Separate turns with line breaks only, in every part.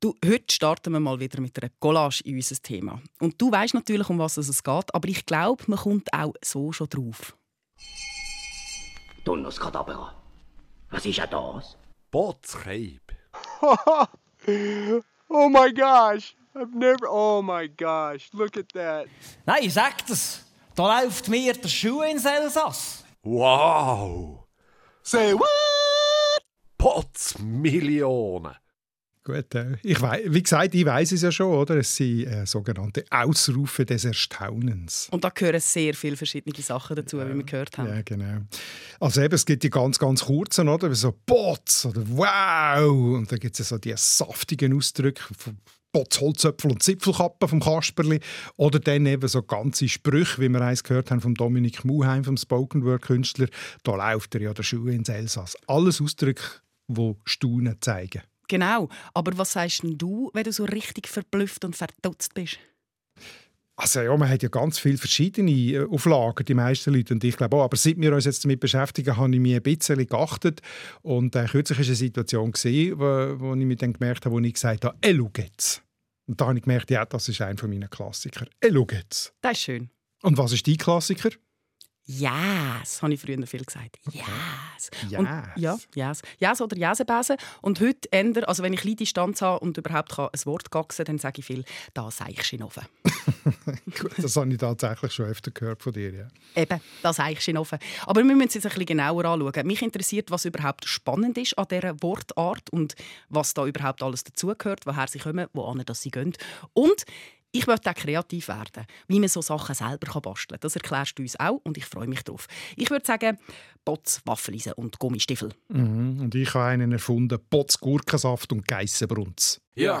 Du, heute starten wir mal wieder mit einer Collage in unser Thema. Und du weißt natürlich, um was es geht, aber ich glaube, man kommt auch so schon drauf.
Donners Kadabra. Was ist ja das?
Botskeib.
oh my gosh. I've never. Oh my gosh. Look at that.
Nein, sag das. Da läuft mir der Schuh ins Elsass.
Wow.
Say what?
Potzmillionen.
Gut, äh, ich wei wie gesagt, ich weiß es ja schon, oder? Es sind äh, sogenannte Ausrufe des Erstaunens.
Und da gehören sehr viele verschiedene Sachen dazu, wie wir gehört haben.
Ja, genau. Also eben, es gibt die ganz, ganz kurzen, oder? Wie so Bots oder Wow! Und dann gibt es so die saftigen Ausdrücke von Bots, Holzöpfel und Zipfelkappen vom Kasperli. Oder dann eben so ganze Sprüche, wie wir eins gehört haben vom Dominik Muheim, vom Spoken Word Künstler. Da läuft er ja der Schuh ins Elsass. Alles Ausdrücke, die Staunen zeigen.
Genau. Aber was sagst denn du, wenn du so richtig verblüfft und verdutzt bist?
Also ja, man hat ja ganz viele verschiedene äh, Auflagen, die meisten Leute. Und ich glaube auch, aber seit wir uns jetzt damit beschäftigen, habe ich mich ein bisschen geachtet. Und äh, kürzlich war eine Situation, gewesen, wo, wo ich mir dann gemerkt habe, wo ich gesagt habe, «Ey, schau jetzt!» Und da habe ich gemerkt, ja, das ist einer meiner Klassiker. «Ey, schau jetzt!»
Das ist schön.
Und was ist dein Klassiker?
Yes, habe ich früher viel gesagt. Yes.
Yes.
Und, ja, yes. Yes oder Jäsebesen. Und heute ändere, also wenn ich kleine Distanz habe und überhaupt kann ein Wort gaxen dann sage ich viel, da sei ich Schinoffen.
Gut, das habe ich tatsächlich schon öfter gehört von dir, ja.
Eben, da sei ich Schinoffen. Aber wir müssen es jetzt ein bisschen genauer anschauen. Mich interessiert, was überhaupt spannend ist an dieser Wortart und was da überhaupt alles dazugehört, woher sie kommen, wohin sie gehen. Und ich möchte auch kreativ werden, wie man so Sachen selber basteln kann. Das erklärst du uns auch und ich freue mich darauf. Ich würde sagen, Bots, Waffeleisen und Gummistiefel.
Mhm. Und ich habe einen erfunden, Bots, Gurkensaft und Geissenbrunz.
Ja.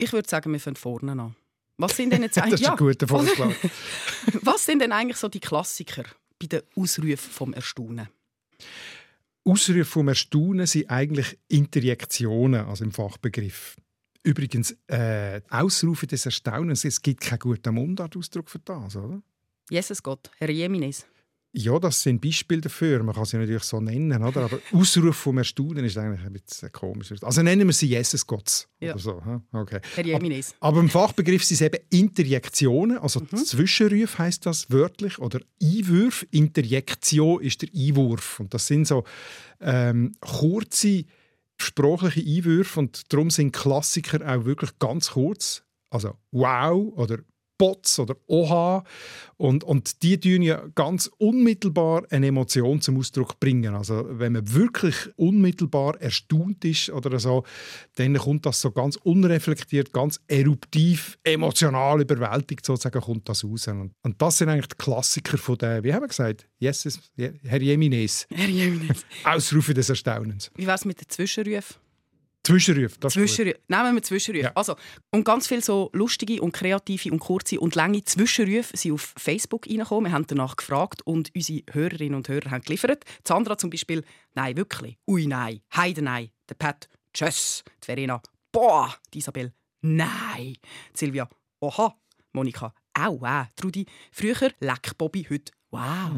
Ich würde sagen, wir fangen vorne an. Was sind denn jetzt
Das
eigentlich...
ist ein guter Vorschlag.
Was sind denn eigentlich so die Klassiker bei den Ausrufen vom Erstaunen?
Ausrufe vom Erstaunen sind eigentlich Interjektionen, also im Fachbegriff. Übrigens, äh, Ausrufe des Erstaunens, es gibt keinen guten Mundartausdruck für das, oder?
Jesus Gott, Herr Jemines.
Ja, das sind Beispiele dafür. Man kann sie natürlich so nennen, oder? Aber Ausruf vom Erstaunen ist eigentlich ein bisschen komisch. Also nennen wir sie Jesus Gott
Ja.
oder so. hm? Okay.
Jemines.
Aber im Fachbegriff sind es eben Interjektionen, also Zwischenrufe heißt das wörtlich, oder Einwürfe. Interjektion ist der Einwurf. Und das sind so ähm, kurze sprachliche Einwürfe und darum sind Klassiker auch wirklich ganz kurz. Also wow oder Bots oder Oha. Und, und die tun ja ganz unmittelbar eine Emotion zum Ausdruck bringen. Also wenn man wirklich unmittelbar erstaunt ist oder so, dann kommt das so ganz unreflektiert, ganz eruptiv, emotional überwältigt sozusagen kommt das raus. Und, und das sind eigentlich die Klassiker von der, wie haben wir gesagt, Jesus, Herr Jemines,
Herr Jemines.
Ausrufe des Erstaunens.
Wie wär's mit den Zwischenrufen?
Zwischenrufe, das.
Zwischenrufe. Nehmen wir Zwischenrufe.
Ja.
Also, und ganz viele so lustige und kreative und kurze und lange Zwischenrufe sind auf Facebook reingekommen. Wir haben danach gefragt und unsere Hörerinnen und Hörer haben geliefert. Sandra zum Beispiel, nein, wirklich, ui, nein, heide, nein. Der Pat, tschüss. Die Verena, boah. Die Isabel, nein. Die Silvia, oha. Monika, au, wow. Trudi, früher, leck Bobby, heute, wow.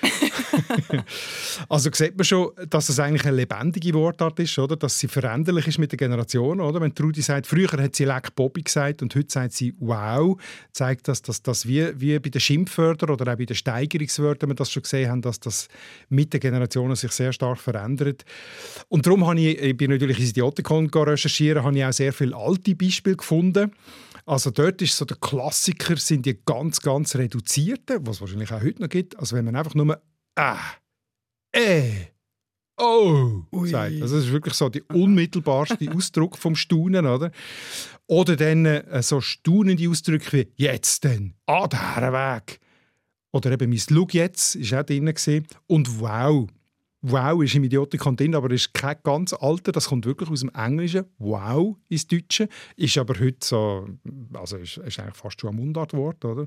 Also sieht man schon, dass es eigentlich eine lebendige Wortart ist, oder? dass sie veränderlich ist mit der Generation. Oder? Wenn Trudi sagt, früher hat sie «Leck Bobby» gesagt und heute sagt sie «Wow», zeigt das, dass das wie, wie bei den Schimpfwörtern oder auch bei den Steigerungswörtern wir das schon gesehen haben, dass das mit den Generationen sich sehr stark verändert. Und darum habe ich, ich bin natürlich ins Idiotikon recherchieren, habe ich auch sehr viele alte Beispiele gefunden. Also dort ist so der Klassiker, sind die ganz, ganz reduzierten, was es wahrscheinlich auch heute noch gibt. Also wenn man einfach nur «Ah», «Äh», «Oh» sagt. Also das ist wirklich so der unmittelbarste Ausdruck vom Staunen, oder? Oder dann äh, so staunende Ausdrücke wie «Jetzt denn», «Ah, der Weg». Oder eben «Mein Schau jetzt» war auch drin. Und «Wow». Wow ist im Idiotikon drin, aber ist kein ganz alter. Das kommt wirklich aus dem Englischen. Wow ins Deutsche. Ist aber heute so, also ist, ist eigentlich fast schon ein Mundartwort, oder?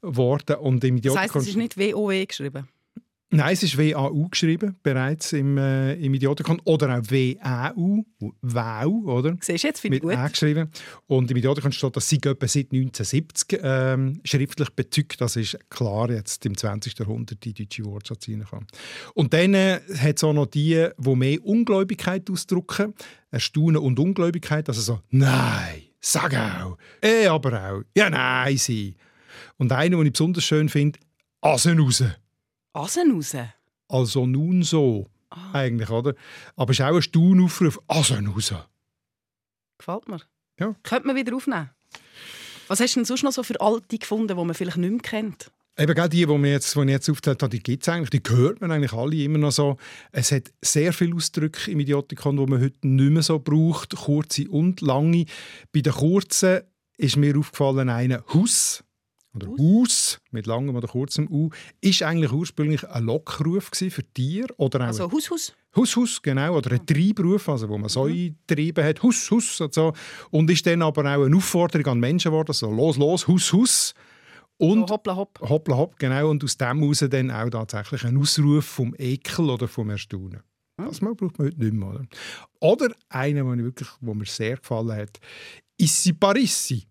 Worden. Und im
Das heisst,
Idiotikon...
es ist nicht WOE geschrieben.
Nein, es ist WAU geschrieben, bereits im, äh, im Idiotikon. Oder auch WAU, Wow, oder?
Siehst du jetzt, finde ich gut.
Ä geschrieben. Und im Idiotikon steht, dass sie etwa seit 1970 ähm, schriftlich bezeugt. Das ist klar jetzt im 20. Jahrhundert die deutsche Wortschatz reinkommen. Und dann äh, hat es auch noch die, die mehr Ungläubigkeit ausdrücken. Erstaunen und Ungläubigkeit. Also so, nein, sag auch. Eh, aber auch. Ja, nein, sie. Und einer, den ich besonders schön finde, Asen raus.
Asen raus.
Also nun so, eigentlich, oder? Aber es ist auch ein Staunaufruf. Asen raus.
Gefällt mir.
Ja.
Könnte man wieder aufnehmen. Was hast du denn sonst noch so für alte gefunden, die man vielleicht nicht mehr kennt?
Eben genau die, die, jetzt, die ich jetzt aufgezählt habe, die gibt es eigentlich, die hört man eigentlich alle immer noch so. Es hat sehr viele Ausdrücke im Idiotikon, die man heute nicht mehr so braucht, kurze und lange. Bei den kurzen ist mir aufgefallen einer Hus oder Haus mit langem oder kurzem U ist eigentlich ursprünglich ein Lockruf für Tiere oder auch
Also Haus, Haus.
Hus, Hus, genau, oder ein Treibruf, also wo man so eingetrieben hat, Hus, Hus und so. Und ist dann aber auch eine Aufforderung an Menschen geworden, so los, los, Hus, Hus. Und
So hoppla hopp.
hoppla hopp, genau, und aus dem heraus dann auch tatsächlich ein Ausruf vom Ekel oder vom Erstaunen. Das mal braucht man heute nicht mehr, oder? Oder einer, den ich wirklich, wo mir sehr gefallen hat, Issi Parissi.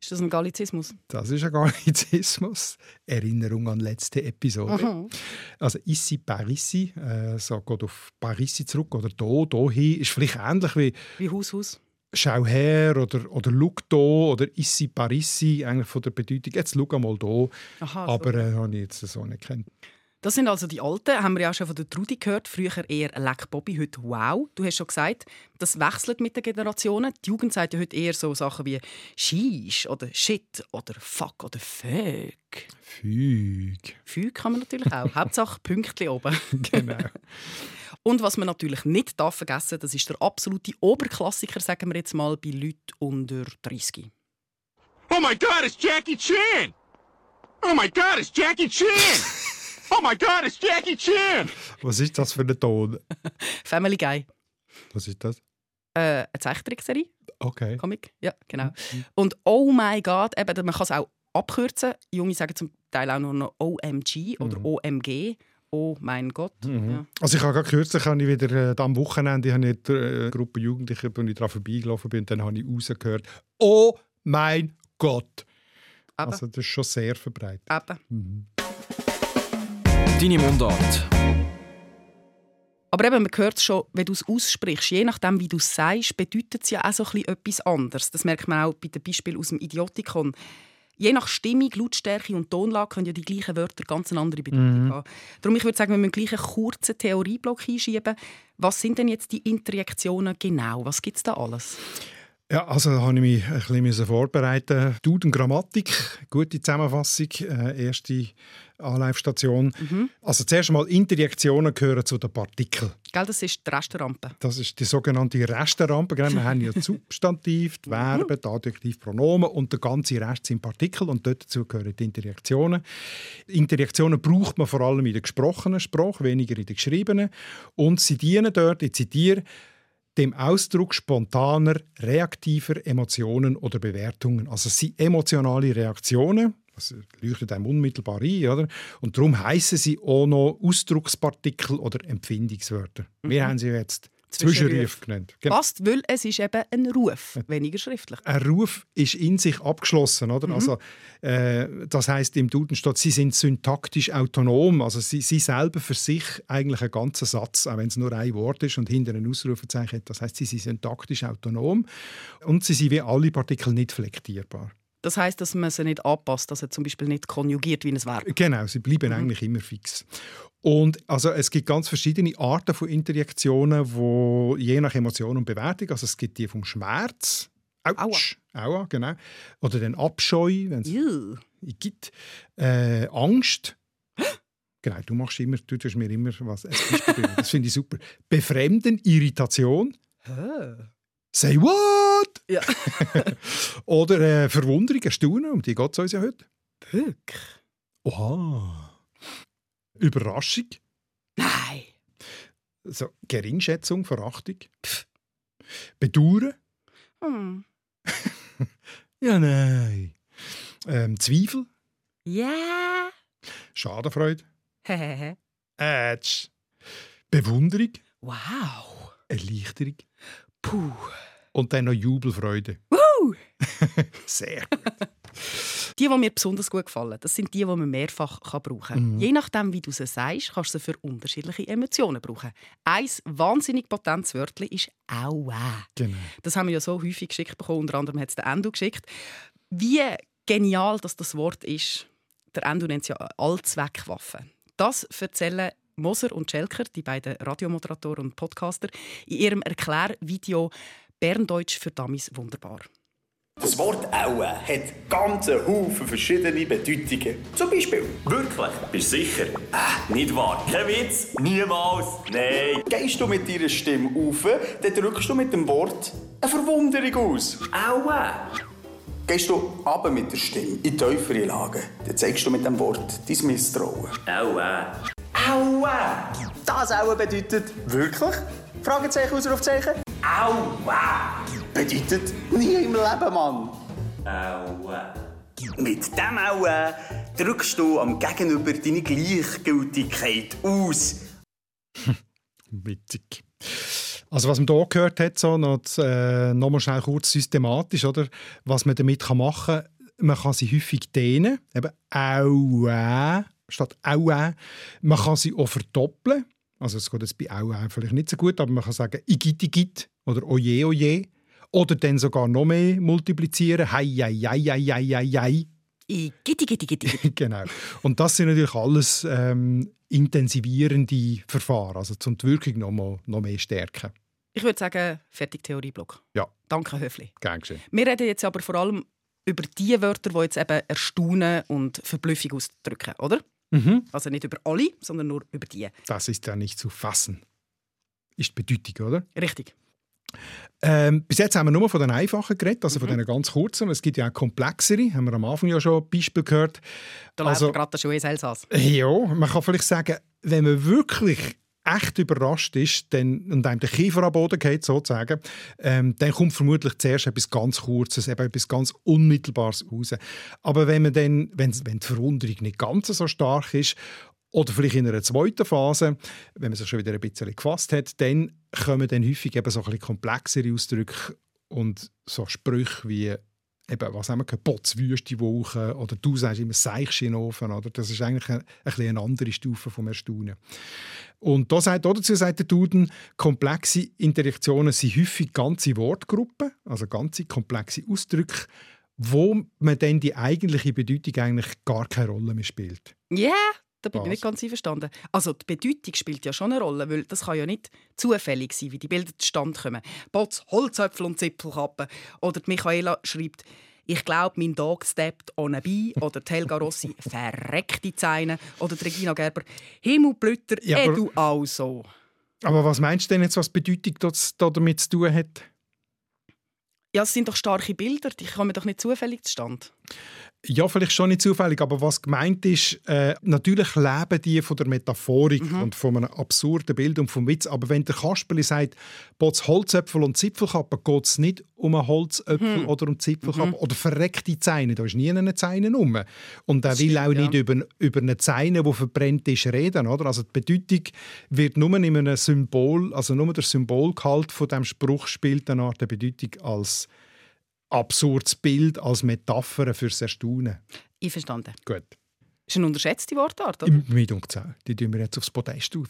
Ist das ein Gallizismus?
Das ist ein Gallizismus. Erinnerung an letzte Episode.
Mhm.
Also ici par ici, äh, so geht auf Parissi zurück oder do, do hin, ist vielleicht ähnlich wie
Wie Haus, Haus.
schau her oder, oder schau da oder ici par ici, eigentlich von der Bedeutung, jetzt schau mal da.
Aha,
Aber
so.
äh, habe ich jetzt so nicht kennt.
Das sind also die Alten, haben wir ja auch schon von der Trudi gehört. Früher eher Leck Bobby, heute Wow. Du hast schon gesagt, das wechselt mit den Generationen. Die Jugend sagt ja heute eher so Sachen wie Shish oder Shit oder Fuck oder Fuck.
Füg.
Fuck kann man natürlich auch. Hauptsache Pünktchen oben.
Genau.
Und was man natürlich nicht darf vergessen das ist der absolute Oberklassiker, sagen wir jetzt mal, bei Leuten unter 30.
Oh my god, it's Jackie Chan! Oh my god, it's Jackie Chan! Oh my god, it's Jackie Chan!
Was ist das für ein Ton?
Family Guy.
Was ist das?
Äh, eine Zeichentrickserie.
Okay.
Comic, ja, genau. Und oh mein Gott, eben, man kann es auch abkürzen. Junge sagen zum Teil auch nur noch OMG oder OMG. Oh mein Gott. Ja.
Also ich habe gerade kürzlich habe ich wieder äh, am Wochenende habe ich eine Gruppe Jugendliche, wo ich daran vorbeigelaufen bin, und dann habe ich rausgehört, oh mein Gott.
Eben,
Also das ist schon sehr verbreitet.
eben.
Deine Mundart.
Aber eben, man hört es schon, wenn du es aussprichst, je nachdem, wie du es sagst, bedeutet es ja auch so ein bisschen etwas anderes. Das merkt man auch bei den Beispielen aus dem Idiotikon. Je nach Stimmung, Lautstärke und Tonlage können ja die gleichen Wörter ganz eine andere Bedeutung haben. Darum ich würde sagen, wir müssen gleich einen kurzen Theorieblock einschieben. Was sind denn jetzt die Interjektionen genau? Was gibt es da alles?
Ja, also da habe ich mich ein bisschen vorbereiten. Duden Grammatik, gute Zusammenfassung, äh, erste Anlaufstation. Also zuerst einmal Interjektionen gehören zu den Partikeln.
Gell, das ist die Restrampe.
Das ist die sogenannte Restenrampe. Gell? Wir haben ja Substantiv, die Verben, die Adjektiv, Pronomen und der ganze Rest sind Partikel und dort dazu gehören die Interjektionen. Interjektionen braucht man vor allem in der gesprochenen Sprache, weniger in der geschriebenen. Und sie dienen dort, ich zitiere, dem Ausdruck spontaner, reaktiver Emotionen oder Bewertungen. Also es sind emotionale Reaktionen, das leuchtet einem unmittelbar ein, oder? Und darum heißen sie auch noch Ausdruckspartikel oder Empfindungswörter. Wir haben sie jetzt
Zwischenrufe
genannt. Genau.
Passt, weil es ist eben ein Ruf, weniger schriftlich.
Ein Ruf ist in sich abgeschlossen, oder? Also, äh, das heißt im Duden steht, sie sind syntaktisch autonom, also sie, sie selber für sich eigentlich einen ganzen Satz, auch wenn es nur ein Wort ist und hinter ein Ausrufezeichen hat. Das heißt, sie sind syntaktisch autonom und sie sind wie alle Partikel nicht flektierbar.
Das heißt, dass man sie nicht anpasst, dass er zum Beispiel nicht konjugiert wie ein Verb.
Genau, sie bleiben eigentlich immer fix. Und also es gibt ganz verschiedene Arten von Interjektionen, wo je nach Emotion und Bewertung, also es gibt die vom Schmerz, Autsch, Aua, genau, oder den Abscheu, wenn es gibt, äh, Angst. Genau, du machst immer, du tust mir immer was. Das finde ich super. Befremden, Irritation. Say what?
Ja.
Oder äh, Verwunderung, Erstaunen, um die geht es uns ja heute.
Wirklich?
Oha. Überraschung.
Nein.
So, Geringschätzung, Verachtung. Pff. Bedauern.
Hm.
Ja, nein. Ähm, Zweifel.
Ja.
Schadenfreude.
Hehehe.
Ätsch. Bewunderung.
wow.
Erleichterung.
Puh.
Und dann noch Jubelfreude.
Woo!
Sehr gut.
Die, die mir besonders gut gefallen, das sind die, die man mehrfach kann brauchen kann. Je nachdem, wie du sie sagst, kannst du sie für unterschiedliche Emotionen brauchen. Ein wahnsinnig potentes Wörtchen ist «Aua».
Genau.
Das haben wir ja so häufig geschickt bekommen. Unter anderem hat es der Endo geschickt. Wie genial dass das Wort ist. Der Endo nennt es ja Allzweckwaffe. Das erzählen Moser und Schelker, die beiden Radiomoderatoren und Podcaster, in ihrem Erklärvideo «Berndeutsch für Dummies wunderbar».
Das Wort «Aue» hat ganze Haufen verschiedene Bedeutungen. Zum Beispiel,
Wirklich? Bist du sicher? Äh, nicht wahr. Kein Witz. Niemals. Nein.
gehst du mit deiner Stimme auf, dann drückst du mit dem Wort eine Verwunderung aus.
Aua.
Gehst du aber mit der Stimme in tiefere Lagen, dann zeigst du mit dem Wort dein Misstrauen.
Aua.
Das Aue bedeutet wirklich? Fragezeichen, Ausrufzeichen?
Aua.
Bedeutet nie im Leben, Mann.
Aua.
Mit dem Aue drückst du am Gegenüber deine Gleichgültigkeit aus.
Witzig. Also was man hier gehört hat, so noch, äh, noch mal schnell kurz systematisch, oder? was man damit kann machen kann, man kann sie häufig dehnen, eben «aua» statt «aua». Man kann sie auch verdoppeln, also es geht jetzt bei «aua» vielleicht nicht so gut, aber man kann sagen «igit, igit» oder «oje, oje» oder dann sogar noch mehr multiplizieren «hei, hei, hei, hei, hei, hei, hei».
I gitti, gitti, gitti.
genau. Und das sind natürlich alles ähm, intensivierende Verfahren, also zum die Wirkung noch, mal, noch mehr stärken.
Ich würde sagen, fertig Theorieblock.
Ja,
Danke, Höfli.
gern geschehen.
Wir reden jetzt aber vor allem über die Wörter, die jetzt eben Erstaunen und Verblüffung ausdrücken, oder?
Mhm.
Also nicht über alle, sondern nur über die.
Das ist ja nicht zu fassen. Ist die Bedeutung, oder?
Richtig.
Ähm, bis jetzt haben wir nur von den einfachen geredet, also von den ganz kurzen. Es gibt ja auch komplexere, haben wir am Anfang ja schon ein Beispiel gehört.
Da
Also-
also, gerade der Schuh ins Elsass.
Ja, man kann vielleicht sagen, wenn man wirklich echt überrascht ist dann, und einem der Kiefer am Boden geht, sozusagen, ähm, dann kommt vermutlich zuerst etwas ganz Kurzes, eben etwas ganz Unmittelbares raus. Aber wenn, man dann, wenn, wenn die Verwunderung nicht ganz so stark ist oder vielleicht in einer zweiten Phase, wenn man sich schon wieder ein bisschen gefasst hat, dann kommen dann häufig eben so ein bisschen komplexere Ausdrücke und so Sprüche wie eben, was haben wir gehört, Potzwüste Woche oder du sagst immer Seichschinofen, oder? Das ist eigentlich eine, ein bisschen eine andere Stufe vom Erstaunen. Und da sagt, dazu sagt der Duden, komplexe Interaktionen sind häufig ganze Wortgruppen, also ganze komplexe Ausdrücke, wo man dann die eigentliche Bedeutung eigentlich gar keine Rolle mehr spielt.
Ja, da bin
Was?
ich nicht ganz einverstanden. Also die Bedeutung spielt ja schon eine Rolle, weil das kann ja nicht zufällig sein, wie die Bilder zustande kommen. Potz, Holzöpfel und Zipfelkappen. Oder die Michaela schreibt «Ich glaube, mein Dog steppt on a bee» oder die Helga Rossi «Verreckte Zeine» oder die Regina Gerber «Himmelblütter,
Ja,
eh
aber-
du auch so».
Aber was meinst du denn jetzt, was die Bedeutung das, da damit zu tun hat?
Ja, es sind doch starke Bilder, die kommen doch nicht zufällig zustande.
Ja, vielleicht schon nicht zufällig, aber was gemeint ist, äh, natürlich leben die von der Metaphorik und von einem absurden Bild und vom Witz. Aber wenn der Kasperli sagt, «Potz Holzäpfel und Zipfelkappe», geht es nicht um einen Holzäpfel oder um Zipfelkappe oder verreckte Zeine. Da ist nie eine Zeine rum. Und er will auch nicht
ja.
über, über eine Zeine, die verbrennt ist, reden. Oder? Also die Bedeutung wird nur in einem Symbol, also nur der Symbolgehalt von dem Spruch spielt eine Art der Bedeutung als absurdes Bild, als Metapher fürs Erstaunen.
Einverstanden.
Gut.
Das ist eine unterschätzte Wortart, oder?
Im Mit und. Die tun wir jetzt aufs Podest rauf.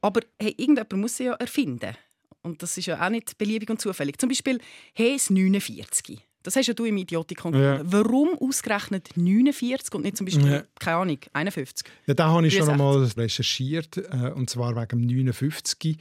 Aber hey, irgendjemand muss sie ja erfinden. Und das ist ja auch nicht beliebig und zufällig. Zum Beispiel «Hes 49». Das hast ja du im Idiotikon
Ja.
Warum ausgerechnet 49 und nicht zum Beispiel,
Ja.
keine Ahnung, 51?
Ja, da habe ich schon
63.
einmal recherchiert, äh, und zwar wegen dem 59.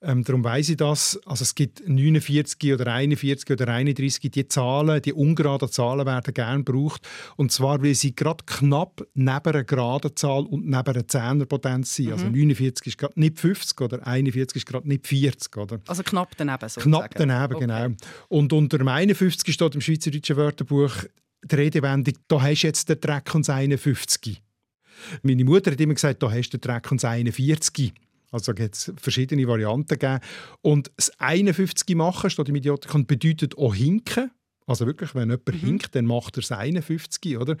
Ähm, darum weiss ich das. Also es gibt 49 oder 41 oder 31. Die Zahlen, die ungeraden Zahlen werden gerne gebraucht. Und zwar, weil sie gerade knapp neben einer geraden Zahl und neben einer Zehnerpotenz sind. Also 49 ist gerade nicht 50 oder 41 ist gerade nicht 40. Oder?
Also knapp daneben sozusagen.
Knapp daneben,
Okay.
genau. Und unter dem 51 steht im Schweizerdeutschen Wörterbuch die Redewendung, da hast du jetzt den Dreck und das 51. Meine Mutter hat immer gesagt, da hast du den Dreck und das 41. Also gibt es verschiedene Varianten gegeben. Und das 51 machen, steht im Idiotikon, bedeutet auch hinken. Also wirklich, wenn jemand hinkt, dann macht er das 51, oder?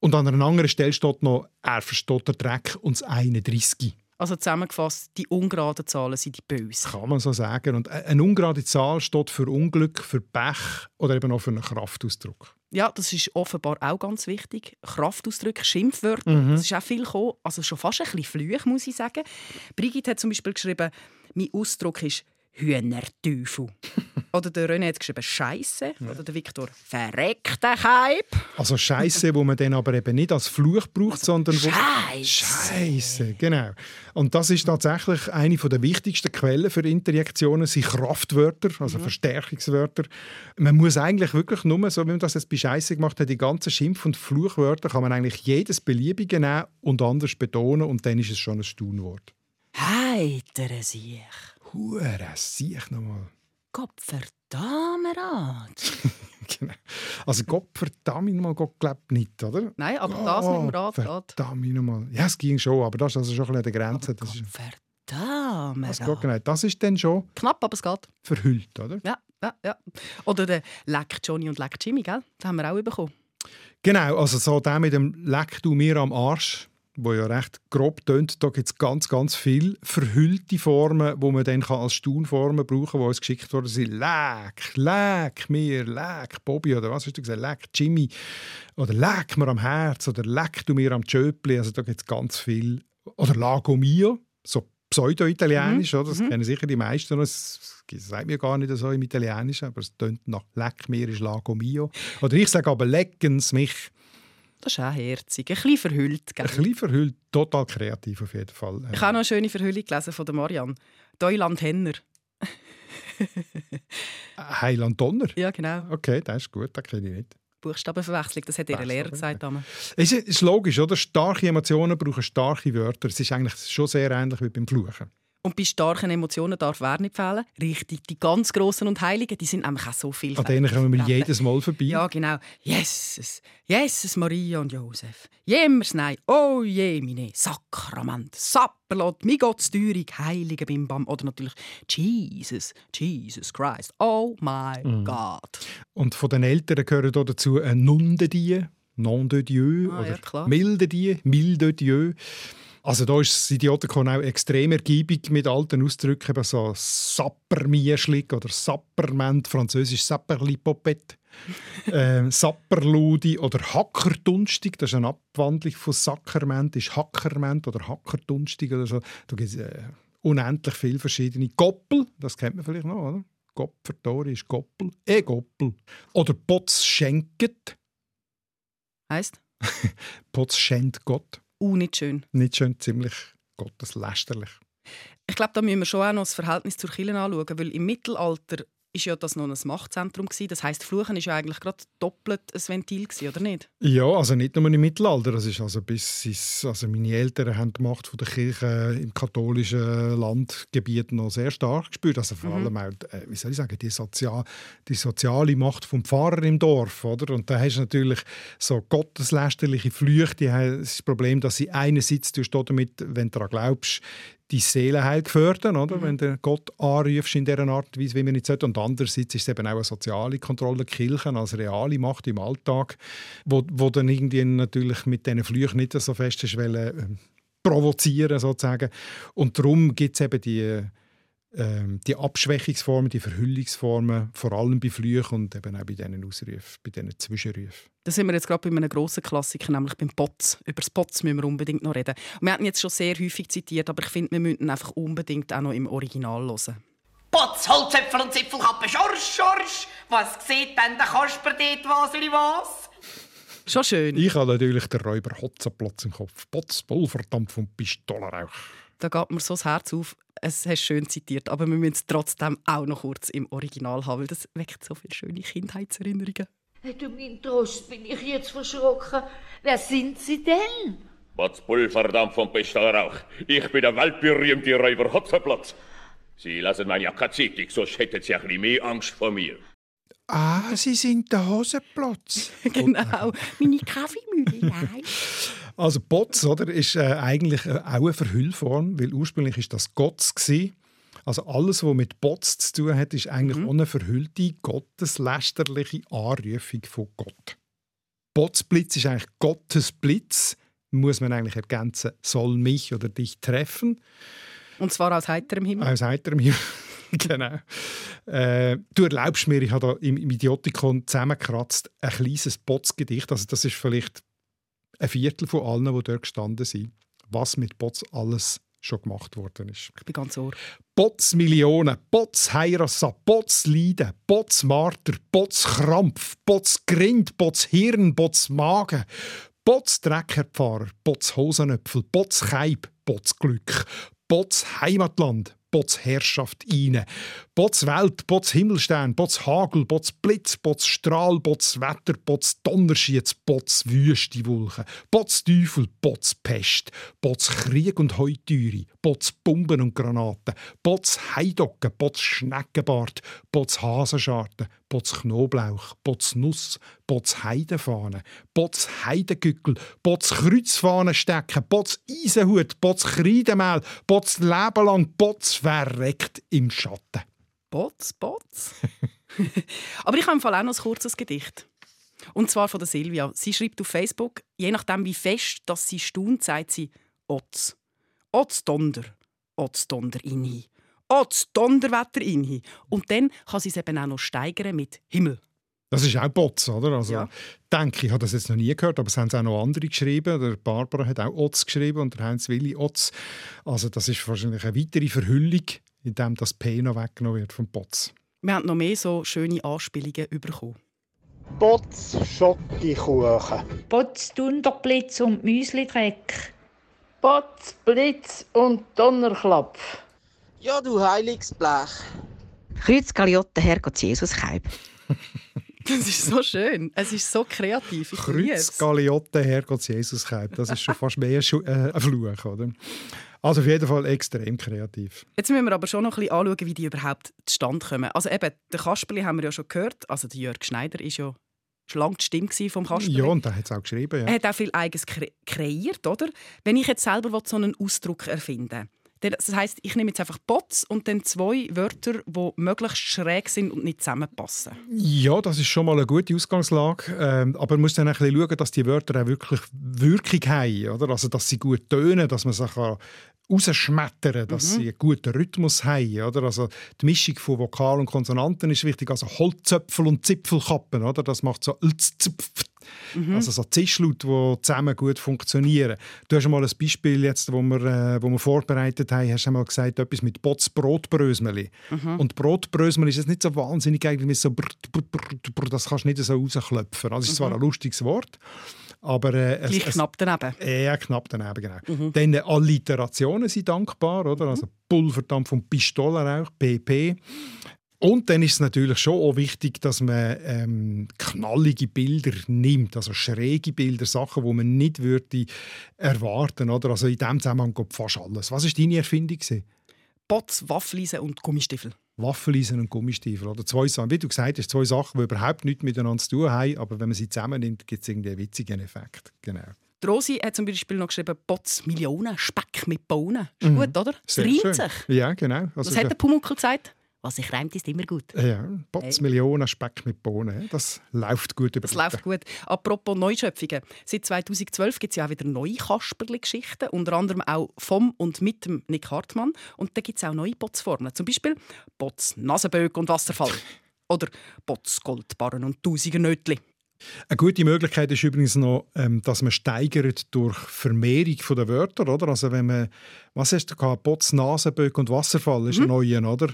Und an einer anderen Stelle steht noch, er versteht den Dreck und das 31.
Also zusammengefasst, die ungeraden Zahlen sind die bösen.
Kann man so sagen. Und eine ungerade Zahl steht für Unglück, für Pech oder eben auch für einen Kraftausdruck.
Ja, das ist offenbar auch ganz wichtig. Kraftausdrücke, Schimpfwörter,
Mhm.
das ist auch viel gekommen. Also schon fast ein bisschen Flüch, muss ich sagen. Brigitte hat zum Beispiel geschrieben, mein Ausdruck ist Hühnerteufel. Oder der René hat geschrieben Scheiße. Oder der Viktor Verreckte Keib.
Also Scheiße, wo man dann aber eben nicht als Fluch braucht, sondern wo
Scheiße.
Scheiße, genau. Und das ist tatsächlich eine der wichtigsten Quellen für Interjektionen, sind Kraftwörter, also Verstärkungswörter. Man muss eigentlich wirklich nur, so wie man das jetzt bei Scheiße gemacht hat, die ganzen Schimpf- und Fluchwörter kann man eigentlich jedes beliebige nehmen und anders betonen und dann ist es schon ein Staunwort.
Heitere sich.
Hure, sieh nochmal.
Gottverdammerat.
genau. Also Gott verdammt nochmal, Gott glaubt nicht, oder?
Nein, aber das mit dem Rad geht.
Verdammt nochmal. Ja, es ging schon, aber das ist also schon ein bisschen an der Grenze. Das
Verdammerat.
das geht genau. Das ist dann schon
Knapp, aber es geht.
verhüllt, oder?
Ja, ja, ja. Oder der Leck Johnny und Leck Jimmy, gell? Das haben wir auch bekommen.
Genau, also so der mit dem «Leck du mir am Arsch», wo ja recht grob tönt, da gibt es ganz, ganz viele verhüllte Formen, wo man dann kann als Staunformen brauchen kann, die uns geschickt worden sind. «Leck», «Leck mir», «Leck», «Bobby» oder was hast du gesagt? «Leck», «Jimmy» oder «Leck mir am Herz» oder «Leck du mir am Tschöpli». Also da gibt es ganz viel. Oder «Lago mio», so pseudo-italienisch, oder? das kennen sicher die meisten. noch. Das sagt mir gar nicht so im Italienischen, aber es tönt nach «Leck mir» ist «Lago mio». Oder ich sage aber «Leckens mich».
Das ist auch herzig. Ein bisschen verhüllt, gell?
Ein bisschen verhüllt, total kreativ auf jeden Fall.
Ich habe noch eine schöne Verhüllung gelesen von Marianne. Deuland Henner.
Heiland Donner.
Ja, genau.
Okay, das ist gut, das kenne ich nicht.
Buchstabenverwechslung, das hat ihr Lehrer gesagt. damals.
Es ist logisch, oder? Starke Emotionen brauchen starke Wörter. Es ist eigentlich schon sehr ähnlich wie beim Fluchen.
Und bei starken Emotionen darf wer nicht fehlen. Richtig, die ganz Grossen und Heiligen, die sind nämlich auch so viel.
An denen kommen wir jedes Mal vorbei.
Ja, genau. Jesus, Jesus, Maria und Josef. Jemers nein, oh je, meine Sakrament, Sapperlot, mi Gottsteuerung, Heilige Bimbam oder natürlich Jesus, Jesus Christ, oh my
Mhm.
God.
Und von den Eltern gehören hier dazu ein «Nom de Dieu», «Nom de Dieu»
Ah, ja,
oder
klar.
«Milde Dieu», «Milde Dieu». Also da ist das Idiotikon auch extrem ergiebig mit alten Ausdrücken, eben so «Sappermischlig» oder «Sapperment», französisch «Sapperlipopette». ähm, Sapperludi oder Hackerdunstig, das ist eine Abwandlung von Sackerment, ist Hackerment oder Hackerdunstig oder so. Da gibt es äh, unendlich viele verschiedene. Goppel, das kennt man vielleicht noch, oder? Gopfertori ist Goppel. E Goppel. Oder Potz schenket.
Heißt?
Potz schenkt Gott.
Uh, nicht schön.
Nicht schön, ziemlich gotteslästerlich.
Ich glaube, da müssen wir schon auch noch das Verhältnis zur Kirche anschauen, weil im Mittelalter ist ja das noch ein Machtzentrum gewesen. Das heißt, Fluchen ist ja eigentlich gerade doppelt ein Ventil gewesen, oder nicht?
Ja, also nicht nur im Mittelalter. Das ist also bis ins, also meine Eltern haben die Macht von der Kirche im katholischen Landgebiet noch sehr stark gespürt. Also vor
Mhm.
allem auch, äh, wie soll ich sagen, die, Sozial, die soziale Macht vom Pfarrer im Dorf, oder? Und da hast du natürlich so gotteslästerliche Flüche. Die haben das Problem, dass sie einerseits damit, wenn du daran glaubst, die Seelenheil gefördern, oder? wenn du Gott anrufst in dieser Art und Weise, wie man nicht sollte. Und andererseits ist es eben auch eine soziale Kontrolle, Kirchen als reale Macht im Alltag, wo, wo dann irgendwie natürlich mit diesen Flüchen nicht so fest ist, wollen, ähm, provozieren sozusagen. Und darum gibt es eben die, ähm, die Abschwächungsformen, die Verhüllungsformen, vor allem bei Flüchen und eben auch bei diesen Ausrufen, bei diesen Zwischenrufen.
Da sind wir jetzt gerade bei einem grossen Klassiker, nämlich beim Potz. Über das Potz müssen wir unbedingt noch reden. Wir hatten jetzt schon sehr häufig zitiert, aber ich finde, wir müssen ihn einfach unbedingt auch noch im Original hören.
Potz, Holzäpfel und Zipfelkappe, Schorsch, Schorsch. Was sieht denn der Kasper dort, was oder was?
Schon schön.
Ich habe natürlich den Räuber Hotzenplatz im Kopf. Potz, Pulverdampf und Pistolenrauch.
Da geht mir so das Herz auf. Es hast schön zitiert, aber wir müssen es trotzdem auch noch kurz im Original haben, weil das weckt so viele schöne Kindheitserinnerungen.
Du mein Trost, bin ich jetzt verschrocken. Wer sind Sie denn?
Potz Pulverdampf und Pistolenrauch. Ich bin der weltberühmte Räuber Hotzenplatz. Sie lassen meine Jacke zeitig, sonst hätten Sie ein bisschen mehr Angst vor mir.
Ah, Sie sind der Hosenplatz.
genau, meine Kaffeemühle, nein.
Also Bots, oder, ist äh, eigentlich äh, auch eine Verhüllform, weil ursprünglich ist das Gotts gsi. Also alles, was mit Bots zu tun hat, ist eigentlich
Mhm.
ohne verhüllte, gotteslästerliche Anrufung von Gott. Botsblitz ist eigentlich Gottes Blitz, muss man eigentlich ergänzen, soll mich oder dich treffen.
Und zwar aus heiterem Himmel.
Aus heiterem Himmel. genau. Äh, du erlaubst mir, ich habe da im, im Idiotikon zusammengekratzt, ein kleines Botsgedicht. Also das ist vielleicht ein Viertel von allen, die dort gestanden sind, was mit Bots alles schon gemacht worden ist.
Ich bin ganz ohr.
Bots Millionen, Bots Heirassa, Bots Leiden, Bots Marter, Bots Krampf, Bots Grind, Bots Hirn, Bots Magen, Bots Dreckerpfarrer, Bots Hosenöpfel, Bots Keib, Bots Glück, Bots Heimatland, Bots Herrschaft eine, Bots Welt, Bots Himmelstern, Bots Hagel, Bots Blitz, Bots Strahl, Bots Wetter, Bots Donnerschiez, Bots Wüste Wolken, Bots Teufel, Bots Pest, Bots Krieg und Heutüre, Bots Bomben und Granaten, Bots Heidocken, Bots Schneckenbart, Bots Hasenscharten, Bots Knoblauch, Bots Nuss, Bots Heidenfahne, Bots Heidengückel, Bots Kreuzfahnen stecken, Bots Eisenhut, Bots Kreidemehl, Bots Leben lang, Bots verreckt im Schatten.
Bots, Bots. Aber ich habe im Fall auch noch ein kurzes Gedicht. Und zwar von der Silvia. Sie schreibt auf Facebook, je nachdem wie fest dass sie staunt, sagt sie «Otz». «Otz Donder». «Otz Donder inhi». «Otz Donderwetter inhi». Und dann kann sie es eben auch noch steigern mit «Himmel».
Das ist auch Bots, oder? Also,
Ja.
denke ich, habe das jetzt noch nie gehört, aber es haben es auch noch andere geschrieben. Der Barbara hat auch Otz geschrieben und der Heinz Willi Otz. Also das ist wahrscheinlich eine weitere Verhüllung, indem das P noch weggenommen wird vom Bots.
Wir haben noch mehr so schöne Anspielungen bekommen.
Bots Schokokuchen.
Potz, Dunderblitz und Müslidreck.
Potz, Blitz und Donnerklapp.
Ja, du heiliges Blech.
Kreuz Galiotte, Herrgott Jesus Keib.
Das ist so schön. Es ist so kreativ. Ich liebe
Kreuz,
es.
Galiotte, Herrgott Jesus Keib. Das ist schon fast mehr äh, ein Fluch, oder? Also auf jeden Fall extrem kreativ.
Jetzt müssen wir aber schon noch ein bisschen anschauen, wie die überhaupt zustande kommen. Also eben, den Kasperli haben wir ja schon gehört. Also der Jörg Schneider ist ja schon lange die Stimme vom Kasperli.
Ja, und da hat es auch geschrieben.
Er
Ja.
hat auch viel Eigenes kre kreiert, oder? Wenn ich jetzt selber so einen Ausdruck erfinden das heisst, ich nehme jetzt einfach Bots und dann zwei Wörter, die möglichst schräg sind und nicht zusammenpassen.
ja, das ist schon mal eine gute Ausgangslage. Ähm, aber man muss dann ein bisschen schauen, dass die Wörter auch wirklich Wirkung haben. Oder? Also, dass sie gut tönen, dass man sie rausschmettern kann, dass
Mhm.
sie einen guten Rhythmus haben. Oder? Also, die Mischung von Vokal und Konsonanten ist wichtig. Also Holzzöpfel und Zipfelkappen. Oder? Das macht so.
Mhm.
Also so Zischlaute, die zusammen gut funktionieren. Du hast mal ein Beispiel, jetzt, wo, wir, äh, wo wir vorbereitet haben, hast du mal gesagt, etwas mit Bots Brotbrösmeli.
Mhm.
Und Brotbrösmeli ist jetzt nicht so wahnsinnig eigentlich so brr, brr, brr, das kannst du nicht so rausklopfen. Also es ist zwar
Mhm.
ein lustiges Wort, aber äh, es,
Gleich
es,
knapp daneben.
ja, knapp daneben, genau.
Mhm.
Dann äh, Alliterationen sind dankbar, oder? Also Pulverdampf und Pistolenrauch, PP. Und dann ist es natürlich schon auch wichtig, dass man ähm, knallige Bilder nimmt, also schräge Bilder, Sachen, die man nicht würde erwarten oder? Also in diesem Zusammenhang geht fast alles. Was war deine Erfindung?
Bots, Waffeleisen und Gummistiefel.
Waffeleisen und Gummistiefel. Oder zwei Sachen, wie du gesagt hast, zwei Sachen, die überhaupt nichts miteinander zu tun haben, aber wenn man sie zusammennimmt, gibt es irgendwie einen witzigen Effekt. Genau.
Die Rosi hat zum Beispiel noch geschrieben, Bots, Millionen, Speck mit Bohnen. Ist
Mhm.
gut, oder?
Sehr
reimt sich.
Ja, genau. Also
Was hat der Pumuckl gesagt? Was sich reimt, ist immer gut.
Ja, Bots, Millionen, Speck mit Bohnen. Das läuft gut über
Das läuft gut. Apropos Neuschöpfungen. Seit 2012 gibt es ja auch wieder neue Kasperli-Geschichten, unter anderem auch vom und mit dem Nick Hartmann. Und da gibt es auch neue Botsformen. Zum Beispiel Bots Nasenböck und Wasserfall. Oder Bots Goldbarren und Tausiger Nötli.
Eine gute Möglichkeit ist übrigens noch, ähm, dass man steigert durch Vermehrung der Wörter, oder? Also wenn man, was hast du gehabt? Bots, Nasenböck und Wasserfall ist ein neuer, oder?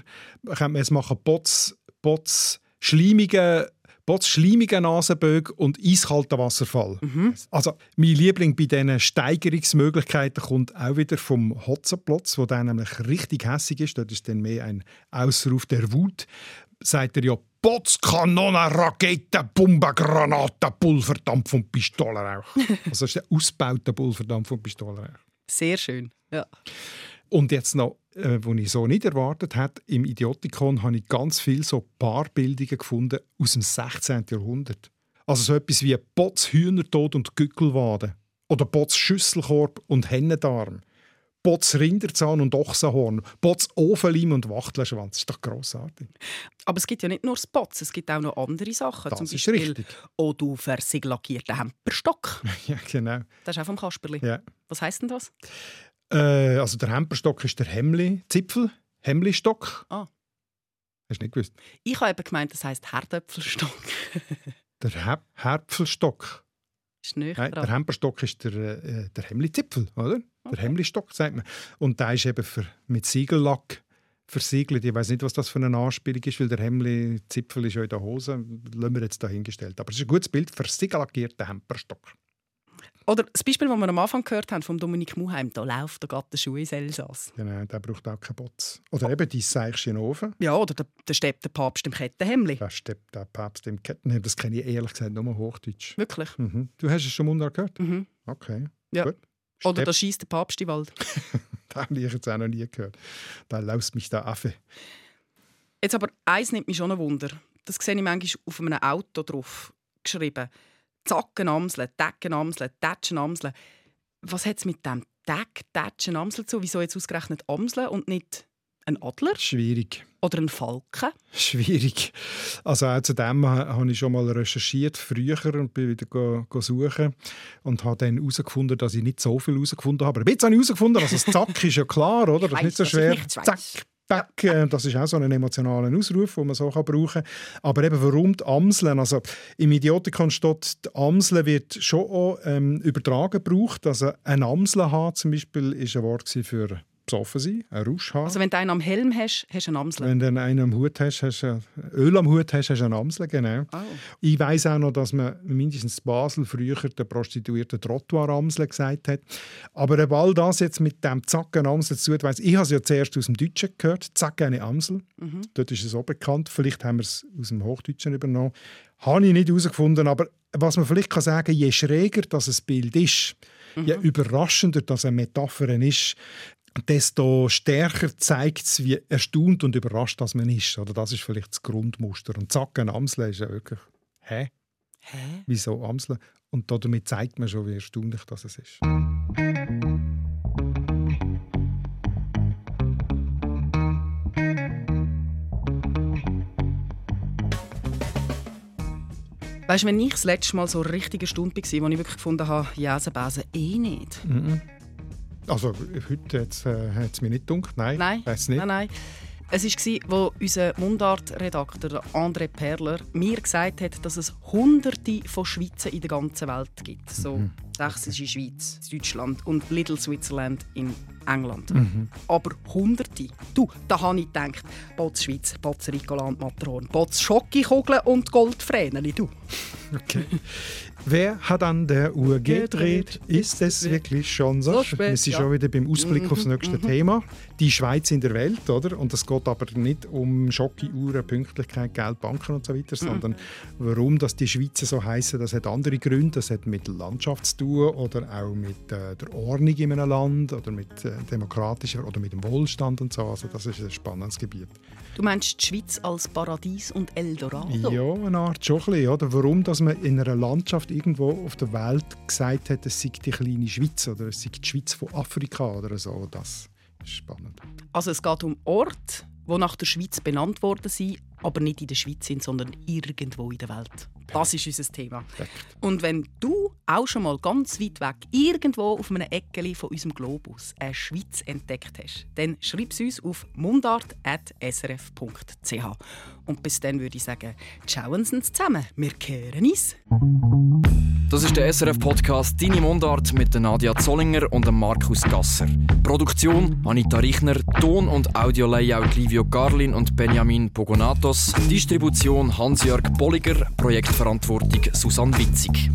Könnte man jetzt machen Bots, Bots, schleimige, Bots, schleimige Nasenböck und eiskalter Wasserfall. Also mein Liebling bei diesen Steigerungsmöglichkeiten kommt auch wieder vom Hotzenplotz, wo der nämlich richtig hässig ist. Dort ist dann mehr ein Ausruf der Wut. Sagt er ja Bots, Kanonen, Raketen, Bomben, Granaten, Pulverdampf und Pistolenrauch. also das ist der ausgebaute Pulverdampf und Pistolenrauch.
Sehr schön. Ja.
Und jetzt noch, äh, was ich so nicht erwartet hätte, im Idiotikon habe ich ganz viele so Paarbildungen gefunden aus dem 16. Jahrhundert. Also so etwas wie Bots, Hühnertod und Gückelwade. Oder Bots Schüsselkorb und Hennendarm. Bots Rinderzahn und Ochsenhorn. Bots Ofenleim und Wachtelschwanz. Das ist doch grossartig.
Aber es gibt ja nicht nur Spots, es gibt auch noch andere Sachen.
Das
Zum
ist
Beispiel
richtig.
«Oh, du versieglackierter Hemperstock».
ja, genau.
Das ist auch vom Kasperli.
Ja.
Was heisst denn das?
Äh, also der Hemperstock ist der Hemli-Zipfel. Hemli-Stock.
Ah.
Hast du nicht gewusst?
Ich habe eben gemeint, das heisst Herdöpfelstock.
Der He Herpfelstock.
ist nicht
Nein, der Hemperstock ist der, äh, der Hemli-Zipfel, oder? Der Hemli-Stock, sagt man. Und der ist eben für, mit Siegellack versiegelt. Ich weiß nicht, was das für eine Anspielung ist, weil der Hemli-Zipfel ist ja in der Hose. Lassen wir jetzt dahingestellt. Aber es ist ein gutes Bild für siegellackierten Hemperstock.
Oder das Beispiel, das wir am Anfang gehört haben, von Dominik Muheim, da läuft der Gatte Schuh ins Elsass.
Genau, der braucht auch keinen Bots. Oder eben die Seichchen Ofen.
Ja, oder der, der steppt der Papst im Kettenhemli.
Der steppt der Papst im Kettenhemd. Das kenne ich ehrlich gesagt nur Hochdeutsch.
Wirklich?
Mhm. Du hast es schon Mundart gehört?
Mhm.
Okay,
Ja.
gut.
Oder da schießt der Papst den Wald.
Das habe ich jetzt auch noch nie gehört. Da laust mich der Affe.
Jetzt aber eins nimmt mich schon ein Wunder. Das sehe ich manchmal auf einem Auto drauf geschrieben. Zacken Amseln, Decken Amseln, Tätschen Amseln. Was hat es mit dem Deck, Tätschen Amseln zu? Wieso jetzt ausgerechnet Amseln und nicht ein Adler?
Schwierig.
Oder ein Falken?
Schwierig. Also auch zu dem ha- habe ich schon mal recherchiert, früher, und bin wieder go, go suchen und habe dann herausgefunden, dass ich nicht so viel herausgefunden habe. Aber jetzt habe ich herausgefunden, dass das Zack ist ja klar, oder? Das ist nicht so schwer. Zack, Back, äh, das ist auch so ein emotionaler Ausruf, den man so kann brauchen kann. Aber eben, warum die Amseln? Also, Im Idiotikon steht, die Amseln wird schon auch ähm, übertragen gebraucht. Also ein Amseln haben zum Beispiel ist ein Wort für besoffen sein, ein Rausch haben.
Also wenn du einen am Helm hast, hast du einen Amsel.
Wenn du einen am Hut hast, hast du Öl am Hut hast, hast du eine Amsel, genau.
Oh.
Ich weiß auch noch, dass man mindestens in Basel früher der Prostituierten Trottoir-Amsel gesagt hat. Aber ob all das jetzt mit dem Zacken Amsel zu tun hat, weiss ich. Habe es ja zuerst aus dem Deutschen gehört, Zack eine Amsel.
Mhm.
Dort ist es auch bekannt. Vielleicht haben wir es aus dem Hochdeutschen übernommen. Habe ich nicht herausgefunden. Aber was man vielleicht kann sagen je schräger das ein Bild ist, je überraschender das eine Metapher ist, desto stärker zeigt es, wie erstaunt und überrascht das man ist. Oder das ist vielleicht das Grundmuster. Und zack, ein Amsel ist ja wirklich «Hä?
Hä?
Wieso Amsel?» Und damit zeigt man schon, wie erstaunlich das ist.
Weißt du, wenn ich das letzte Mal so eine richtige Stunde war, wo ich wirklich gefunden habe, Jäsenbesen eh nicht.
Mhm. Also heute hat es äh, mir nicht dunkel. Nein,
Nein,
nicht.
nein, nein. Es war, als unser Mundart-Redakteur André Perler mir gesagt hat, dass es Hunderte von Schweizer in der ganzen Welt gibt. So
Mhm.
Sächsische Schweiz, Deutschland und Little Switzerland in England.
Mhm.
Aber Hunderte. Du, da habe ich gedacht, Bots Schweiz, Bots Ricoland Matron, Bots Schockikugeln und Goldfrähneli, du.
Okay. Wer hat an der Uhr gedreht? Ist es wirklich schon so?
So spät,
Wir sind
ja.
schon wieder beim Ausblick
Mhm,
aufs nächste
mhm.
Thema. Die Schweiz in der Welt, oder? Und es geht aber nicht um Schocki-Uhren, Pünktlichkeit, Geld, Banken und so weiter,
Mhm.
sondern warum dass die Schweizer so heißen, das hat andere Gründe. Das hat mit Landschaft zu tun oder auch mit äh, der Ordnung in einem Land oder mit äh, demokratischer oder mit dem Wohlstand und so. Also das ist ein spannendes Gebiet.
Du meinst die Schweiz als Paradies und Eldorado?
Ja, eine Art schon ein bisschen, oder? Warum, dass man in einer Landschaft irgendwo auf der Welt gesagt hat, es sei die kleine Schweiz oder es sei die Schweiz von Afrika oder so, das ist spannend.
Also es geht um Orte, die nach der Schweiz benannt worden sind, aber nicht in der Schweiz sind, sondern irgendwo in der Welt. Das ist unser Thema. Und wenn du auch schon mal ganz weit weg, irgendwo auf einem Eckeli von unserem Globus, eine Schweiz entdeckt hast, dann schreib es uns auf mundart.srf.ch. Und bis dann würde ich sagen, schauen Sie uns zusammen. Wir kehren uns.
Das ist der SRF-Podcast «Deine Mundart» mit Nadia Zollinger und Markus Gasser. Produktion Anita Richner, Ton- und Audio-Layout Livio Garlin und Benjamin Pogonatos, Distribution Hans-Jörg Bolliger, Projektverantwortung Susanne Witzig.